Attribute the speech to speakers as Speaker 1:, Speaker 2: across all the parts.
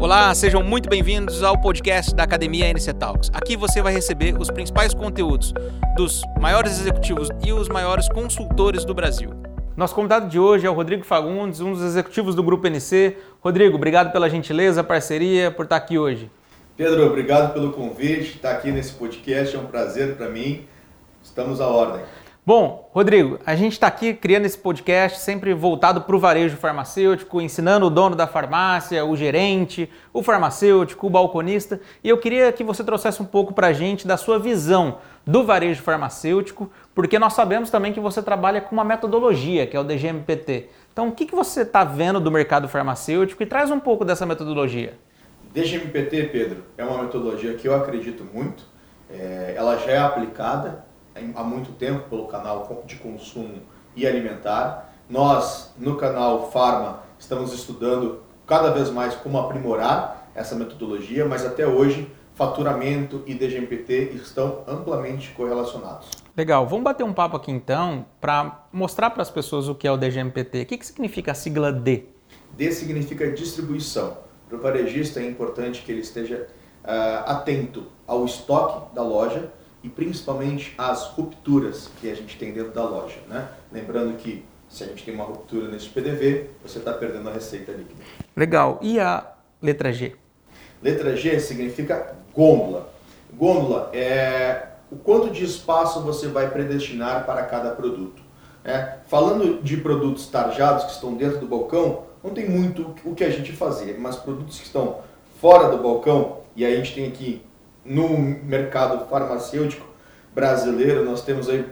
Speaker 1: Olá, sejam muito bem-vindos ao podcast da Academia NC Talks. Aqui você vai receber os principais conteúdos dos maiores executivos e os maiores consultores do Brasil. Nosso convidado de hoje é o Rodrigo Fagundes, um dos executivos do Grupo NC. Rodrigo, obrigado pela gentileza, parceria, por estar aqui hoje.
Speaker 2: Pedro, obrigado pelo convite, estar aqui nesse podcast é um prazer para mim. Estamos à ordem.
Speaker 1: Bom, Rodrigo, a gente está aqui criando esse podcast sempre voltado para o varejo farmacêutico, ensinando o dono da farmácia, o gerente, o farmacêutico, o balconista. E eu queria que você trouxesse um pouco para a gente da sua visão do varejo farmacêutico, porque nós sabemos também que você trabalha com uma metodologia, que é o DGMPT. Então, o que, que você está vendo do mercado farmacêutico e traz um pouco dessa metodologia?
Speaker 2: DGMPT, Pedro, é uma metodologia que eu acredito muito. É, ela já é aplicada há muito tempo pelo canal de consumo e alimentar. Nós, no canal Farma, estamos estudando cada vez mais como aprimorar essa metodologia, mas até hoje faturamento e DGMPT estão amplamente correlacionados.
Speaker 1: Legal, vamos bater um papo aqui então para mostrar para as pessoas o que é o DGMPT. O que, que significa a sigla D?
Speaker 2: D significa distribuição. Para o varejista é importante que ele esteja uh, atento ao estoque da loja, e principalmente as rupturas que a gente tem dentro da loja. Né? Lembrando que se a gente tem uma ruptura nesse PDV, você está perdendo a receita líquida.
Speaker 1: Legal. E a letra G?
Speaker 2: Letra G significa gôndola. Gôndola é o quanto de espaço você vai predestinar para cada produto. É, falando de produtos tarjados que estão dentro do balcão, não tem muito o que a gente fazer, mas produtos que estão fora do balcão, e a gente tem aqui no mercado farmacêutico brasileiro, nós temos aí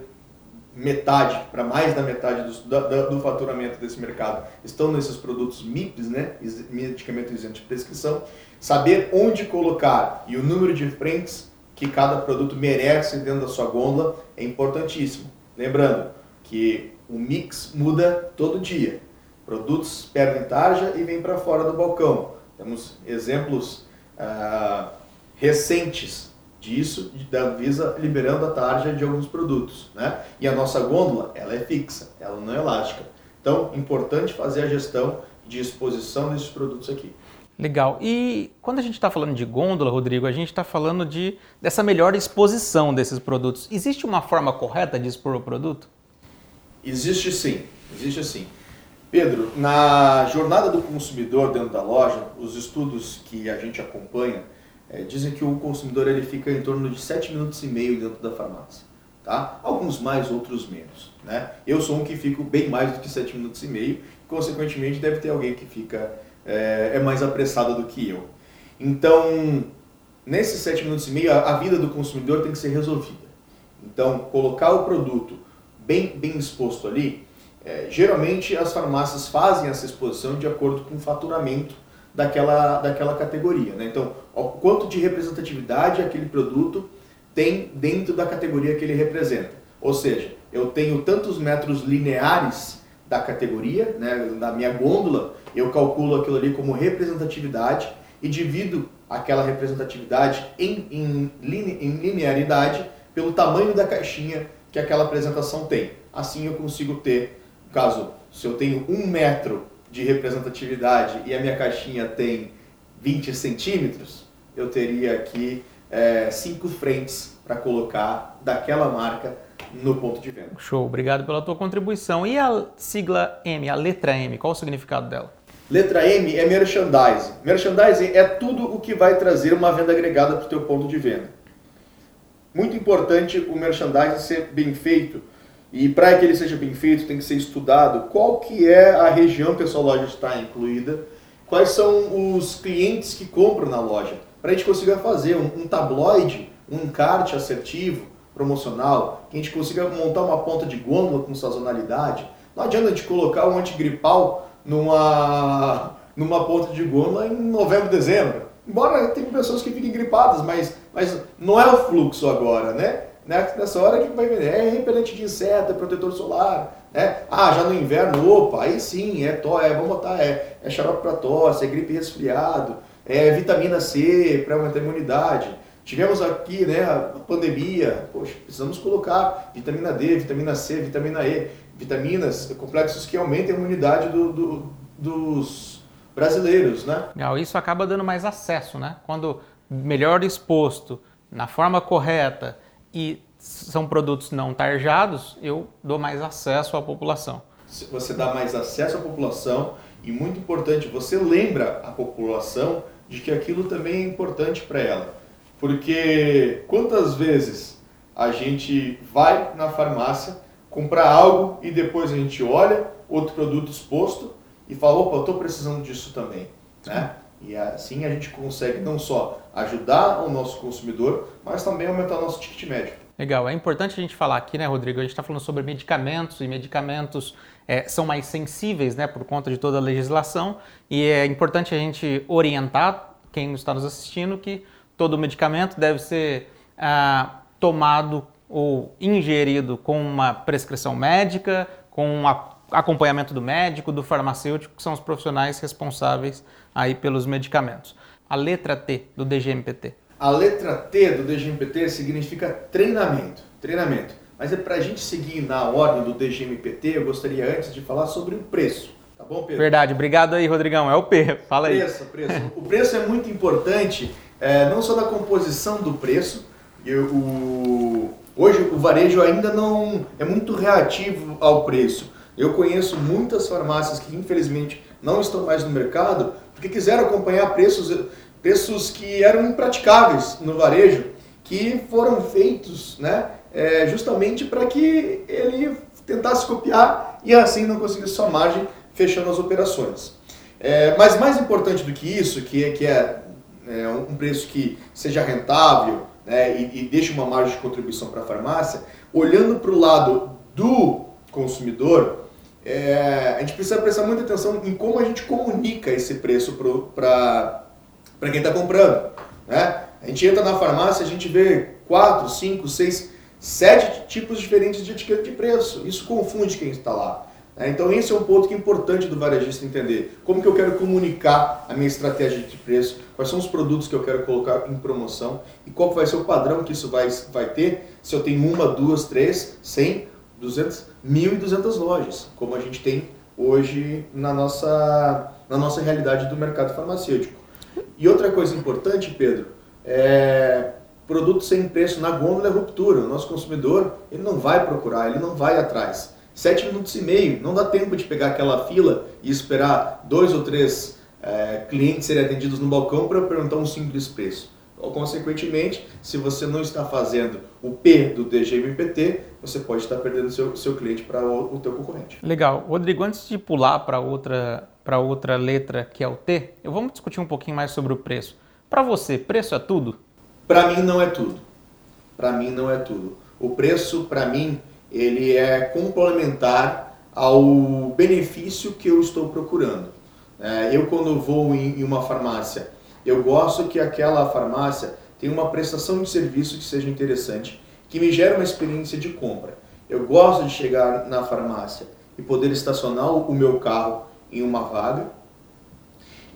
Speaker 2: metade, para mais da metade do, do, do, faturamento desse mercado, estão nesses produtos MIPs, né, medicamento isento de prescrição. Saber onde colocar e o número de frentes que cada produto merece dentro da sua gôndola é importantíssimo. Lembrando que o mix muda todo dia. Produtos perdem tarja e vêm para fora do balcão. Temos exemplos ah, recentes disso, da Visa liberando a tarja de alguns produtos. Né? E a nossa gôndola, ela é fixa, ela não é elástica. Então, importante fazer a gestão de exposição desses produtos aqui.
Speaker 1: Legal. E quando a gente está falando de gôndola, Rodrigo, a gente está falando de dessa melhor exposição desses produtos. Existe uma forma correta de expor o produto?
Speaker 2: Existe sim, existe sim. Pedro, na jornada do consumidor dentro da loja, os estudos que a gente acompanha, é, dizem que o consumidor ele fica em torno de 7 minutos e meio dentro da farmácia. Tá? Alguns mais, outros menos. Né? Eu sou um que fico bem mais do que 7 minutos e meio, consequentemente deve ter alguém que fica é, é mais apressado do que eu. Então, nesses 7 minutos e meio, a, a vida do consumidor tem que ser resolvida. Então, colocar o produto bem, bem exposto ali, é, geralmente as farmácias fazem essa exposição de acordo com o faturamento daquela, daquela categoria. Né? Então, o quanto de representatividade aquele produto tem dentro da categoria que ele representa. Ou seja, eu tenho tantos metros lineares da categoria, né, da minha gôndola, eu calculo aquilo ali como representatividade e divido aquela representatividade em, em, em linearidade pelo tamanho da caixinha que aquela apresentação tem. Assim eu consigo ter, caso se eu tenho um metro de representatividade e a minha caixinha tem 20 centímetros, eu teria aqui é, cinco frentes para colocar daquela marca no ponto de venda.
Speaker 1: Show, obrigado pela tua contribuição. E a sigla M, a letra M, qual o significado dela?
Speaker 2: Letra M é merchandising. Merchandising é tudo o que vai trazer uma venda agregada para o teu ponto de venda. Muito importante o merchandising ser bem feito, e para que ele seja bem feito, tem que ser estudado qual que é a região que a sua loja está incluída, quais são os clientes que compram na loja, para a gente consiga fazer um, um tabloide, um encarte assertivo, promocional, que a gente consiga montar uma ponta de gôndola com sazonalidade. Não adianta a gente colocar um antigripal numa, numa ponta de gôndola em novembro, dezembro. Embora tenha pessoas que fiquem gripadas, mas, mas não é o fluxo agora, né? né? Nessa hora que vai vender, é repelente de inseto, é protetor solar, né? Ah, já no inverno, opa, aí sim, é, to, é vamos botar, é, é xarope para tosse, é gripe resfriado, é vitamina C para aumentar a imunidade. Tivemos aqui, né, a pandemia, poxa, precisamos colocar vitamina D, vitamina C, vitamina E, vitaminas, complexos que aumentem a imunidade do, do, dos, brasileiros, né?
Speaker 1: Isso acaba dando mais acesso, né? Quando melhor exposto, na forma correta e são produtos não tarjados, eu dou mais acesso à população.
Speaker 2: Você dá mais acesso à população e muito importante, você lembra a população de que aquilo também é importante para ela. Porque quantas vezes a gente vai na farmácia comprar algo e depois a gente olha outro produto exposto e fala, opa, eu estou precisando disso também. Né? E assim a gente consegue não só ajudar o nosso consumidor, mas também aumentar o nosso ticket médio.
Speaker 1: Legal, é importante a gente falar aqui, né, Rodrigo? A gente está falando sobre medicamentos e medicamentos é, são mais sensíveis, né, por conta de toda a legislação e é importante a gente orientar quem está nos assistindo que todo medicamento deve ser ah, tomado ou ingerido com uma prescrição médica, com um acompanhamento do médico, do farmacêutico, que são os profissionais responsáveis aí pelos medicamentos. A letra T do DGMPT.
Speaker 2: A letra T do DGMPT significa treinamento. Treinamento. Mas é para a gente seguir na ordem do DGMPT, eu gostaria antes de falar sobre o preço. Tá bom, Pedro?
Speaker 1: Verdade. Obrigado aí, Rodrigão. É o P. Fala aí.
Speaker 2: Preço, preço. o preço é muito importante, é, não só da composição do preço. Eu, o, hoje o varejo ainda não é muito reativo ao preço. Eu conheço muitas farmácias que infelizmente não estão mais no mercado porque quiseram acompanhar preços preços que eram impraticáveis no varejo, que foram feitos né, é, justamente para que ele tentasse copiar e assim não conseguisse sua margem fechando as operações. É, mas mais importante do que isso, que é, que é, é um preço que seja rentável né, e, e deixe uma margem de contribuição para a farmácia, olhando para o lado do consumidor, é, a gente precisa prestar muita atenção em como a gente comunica esse preço para para quem está comprando. Né? A gente entra na farmácia, a gente vê quatro, cinco, seis, sete tipos diferentes de etiqueta de preço. Isso confunde quem está lá. Né? Então esse é um ponto que é importante do varejista entender. Como que eu quero comunicar a minha estratégia de preço, quais são os produtos que eu quero colocar em promoção e qual vai ser o padrão que isso vai, vai ter se eu tenho uma, duas, três, cem, duzentas, mil e duzentas lojas, como a gente tem hoje na nossa, na nossa realidade do mercado farmacêutico. E outra coisa importante, Pedro, é produto sem preço na gôndola é ruptura. O nosso consumidor ele não vai procurar, ele não vai atrás. Sete minutos e meio, não dá tempo de pegar aquela fila e esperar dois ou três é, clientes serem atendidos no balcão para perguntar um simples preço. Consequentemente, se você não está fazendo o P do DGMPT, você pode estar perdendo seu, seu cliente para o, o teu concorrente.
Speaker 1: Legal. Rodrigo, antes de pular para outra outra letra que é o T, eu vamos discutir um pouquinho mais sobre o preço. Para você, preço é tudo?
Speaker 2: Para mim não é tudo. Para mim não é tudo. O preço, para mim, ele é complementar ao benefício que eu estou procurando. É, eu quando vou em uma farmácia, eu gosto que aquela farmácia tenha uma prestação de serviço que seja interessante, que me gere uma experiência de compra. Eu gosto de chegar na farmácia e poder estacionar o meu carro em uma vaga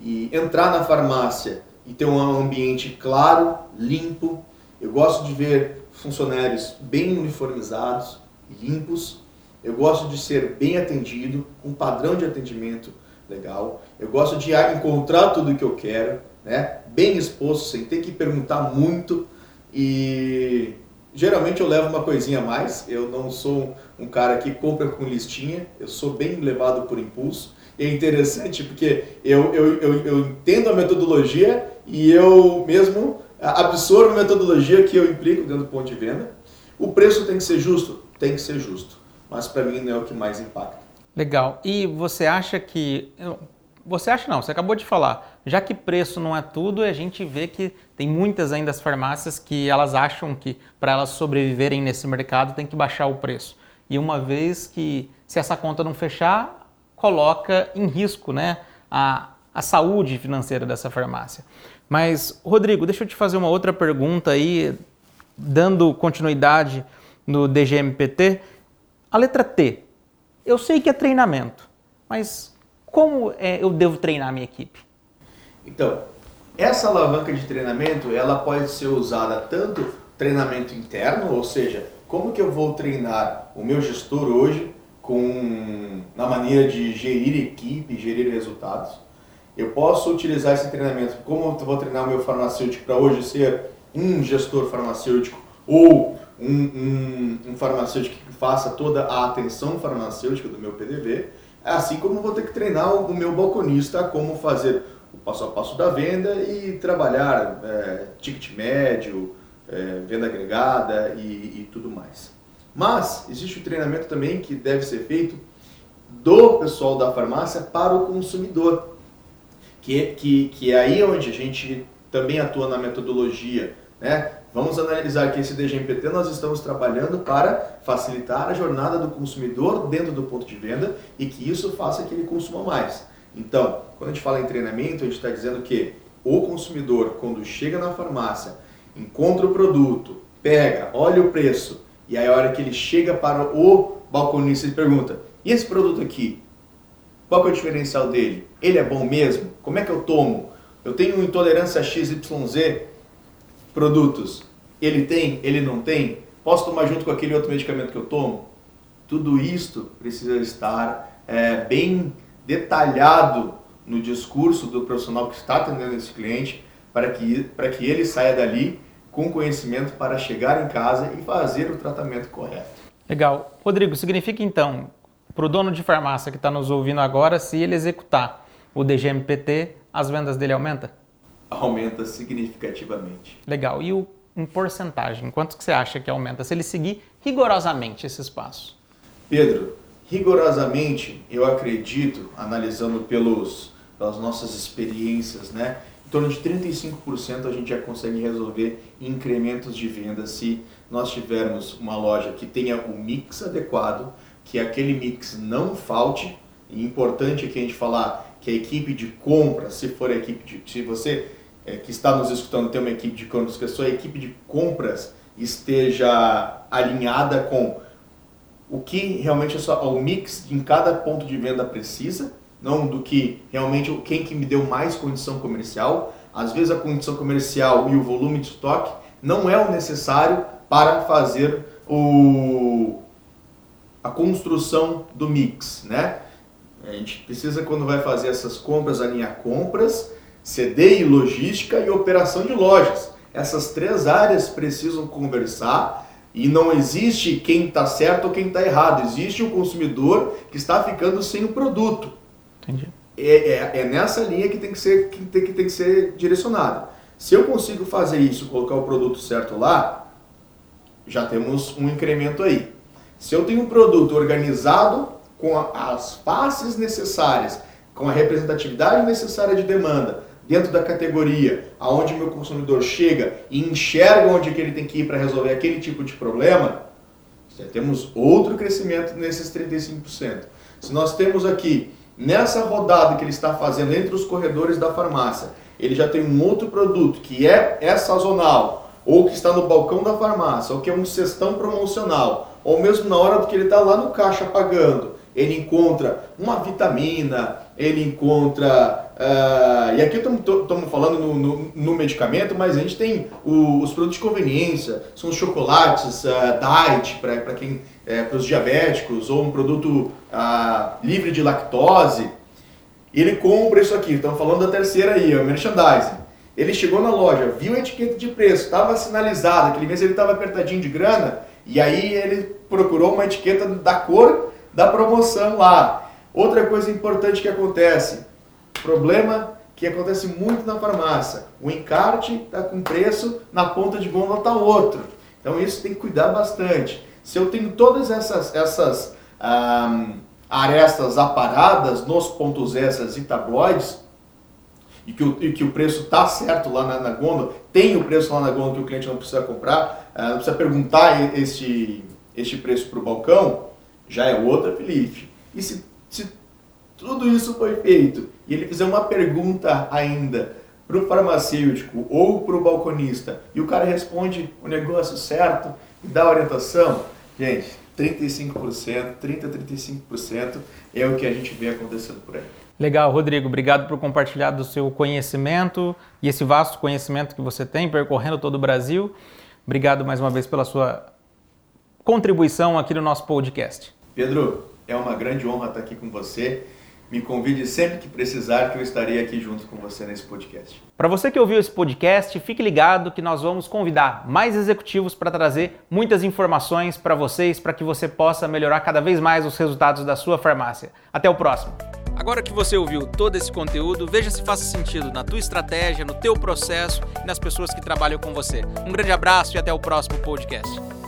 Speaker 2: e entrar na farmácia e ter um ambiente claro, limpo. Eu gosto de ver funcionários bem uniformizados, limpos. Eu gosto de ser bem atendido, um padrão de atendimento legal. Eu gosto de encontrar tudo o que eu quero, né? bem exposto, sem ter que perguntar muito. E geralmente eu levo uma coisinha a mais. Eu não sou um cara que compra com listinha, eu sou bem levado por impulso é interessante porque eu, eu, eu, eu entendo a metodologia e eu mesmo absorvo a metodologia que eu implico dentro do ponto de venda. O preço tem que ser justo? Tem que ser justo. Mas para mim não é o que mais impacta.
Speaker 1: Legal. E você acha que. Você acha não, você acabou de falar. Já que preço não é tudo, a gente vê que tem muitas ainda as farmácias que elas acham que para elas sobreviverem nesse mercado tem que baixar o preço. E uma vez que se essa conta não fechar, coloca em risco né, a, a saúde financeira dessa farmácia. Mas, Rodrigo, deixa eu te fazer uma outra pergunta aí, dando continuidade no DGMPT. A letra T, eu sei que é treinamento, mas como é, eu devo treinar a minha equipe?
Speaker 2: Então, essa alavanca de treinamento, ela pode ser usada tanto treinamento interno, ou seja, como que eu vou treinar o meu gestor hoje com na maneira de gerir equipe, gerir resultados. eu posso utilizar esse treinamento, como eu vou treinar o meu farmacêutico para hoje ser um gestor farmacêutico ou um, um, um, farmacêutico que faça toda a atenção farmacêutica do meu PDV, assim como vou ter que treinar o meu balconista como fazer o passo a passo da venda e trabalhar é, ticket médio, é, venda agregada e, e tudo mais. Mas existe o treinamento também que deve ser feito do pessoal da farmácia para o consumidor, que, que, que é aí onde a gente também atua na metodologia. Né? Vamos analisar que esse DGMPT nós estamos trabalhando para facilitar a jornada do consumidor dentro do ponto de venda e que isso faça que ele consuma mais. Então, quando a gente fala em treinamento, a gente está dizendo que o consumidor, quando chega na farmácia, encontra o produto, pega, olha o preço, e aí a hora que ele chega para o balconista e pergunta, e esse produto aqui, qual é o diferencial dele? Ele é bom mesmo? Como é que eu tomo? Eu tenho intolerância XYZ produtos. Ele tem? Ele não tem? Posso tomar junto com aquele outro medicamento que eu tomo? Tudo isto precisa estar é, bem detalhado no discurso do profissional que está atendendo esse cliente para que, para que ele saia dali com conhecimento para chegar em casa e fazer o tratamento correto.
Speaker 1: Legal. Rodrigo, significa então, para o dono de farmácia que está nos ouvindo agora, se ele executar o DGMPT, as vendas dele aumentam?
Speaker 2: Aumenta significativamente.
Speaker 1: Legal. E o, em porcentagem, quanto que você acha que aumenta se ele seguir rigorosamente esses passos?
Speaker 2: Pedro, rigorosamente, eu acredito, analisando pelos, pelas nossas experiências, né, em torno de 35% a gente já consegue resolver incrementos de venda se nós tivermos uma loja que tenha o mix adequado, que aquele mix não falte. E importante aqui a gente falar que a equipe de compra, se for a equipe de, se você é, que está nos escutando tem uma equipe de compras, que a sua equipe de compras esteja alinhada com o que realmente o mix em cada ponto de venda precisa, não do que realmente quem que me deu mais condição comercial. Às vezes a condição comercial e o volume de estoque não é o necessário para fazer o, a construção do mix, né? A gente precisa quando vai fazer essas compras alinhar compras, CD e logística e operação de lojas. Essas três áreas precisam conversar e não existe quem está certo ou quem está errado. Existe o consumidor que está ficando sem o produto.
Speaker 1: Entendi.
Speaker 2: É, é, é, nessa linha que tem que, ser, que, tem, que tem que ser direcionado. Se eu consigo fazer isso, colocar o produto certo lá, já temos um incremento aí. Se eu tenho um produto organizado com as faces necessárias, com a representatividade necessária de demanda, dentro da categoria, aonde meu consumidor chega e enxerga onde que ele tem que ir para resolver aquele tipo de problema, já temos outro crescimento nesses 35%. Se nós temos aqui, nessa rodada que ele está fazendo entre os corredores da farmácia, ele já tem um outro produto que é, é sazonal, ou que está no balcão da farmácia, ou que é um cestão promocional, ou mesmo na hora que ele está lá no caixa pagando, ele encontra uma vitamina, ele encontra. Uh, e aqui estamos falando no, no, no, medicamento, mas a gente tem o, os produtos de conveniência, são os chocolates uh, diet para quem é, para os diabéticos, ou um produto uh, livre de lactose. Ele compra isso aqui, estamos falando da terceira aí, o merchandising. Ele chegou na loja, viu a etiqueta de preço, estava sinalizada, aquele mês ele estava apertadinho de grana, e aí ele procurou uma etiqueta da cor da promoção lá. Outra coisa importante que acontece, problema que acontece muito na farmácia, o encarte está com preço, na ponta de gôndola está outro. Então isso tem que cuidar bastante. Se eu tenho todas essas, essas um, arestas aparadas nos pontos extras e tabloides, e que o, e que o preço está certo lá na, na, gôndola, tem o preço lá na gôndola que o cliente não precisa comprar, uh, não precisa perguntar este, este preço para o balcão, já é outra Felipe. E se se tudo isso foi feito e ele fizer uma pergunta ainda para o farmacêutico ou para o balconista e o cara responde o negócio certo e dá orientação, gente, 35%, 30, 35% é o que a gente vê acontecendo por aí.
Speaker 1: Legal, Rodrigo, obrigado por compartilhar do seu conhecimento e esse vasto conhecimento que você tem percorrendo todo o Brasil. Obrigado mais uma vez pela sua contribuição aqui no nosso podcast.
Speaker 2: Pedro, é uma grande honra estar aqui com você me convide sempre que precisar, que eu estarei aqui junto com você nesse podcast.
Speaker 1: Para você que ouviu esse podcast, fique ligado que nós vamos convidar mais executivos para trazer muitas informações para vocês, para que você possa melhorar cada vez mais os resultados da sua farmácia. Até o próximo. Agora que você ouviu todo esse conteúdo, veja se faz sentido na tua estratégia, no teu processo e nas pessoas que trabalham com você. Um grande abraço e até o próximo podcast.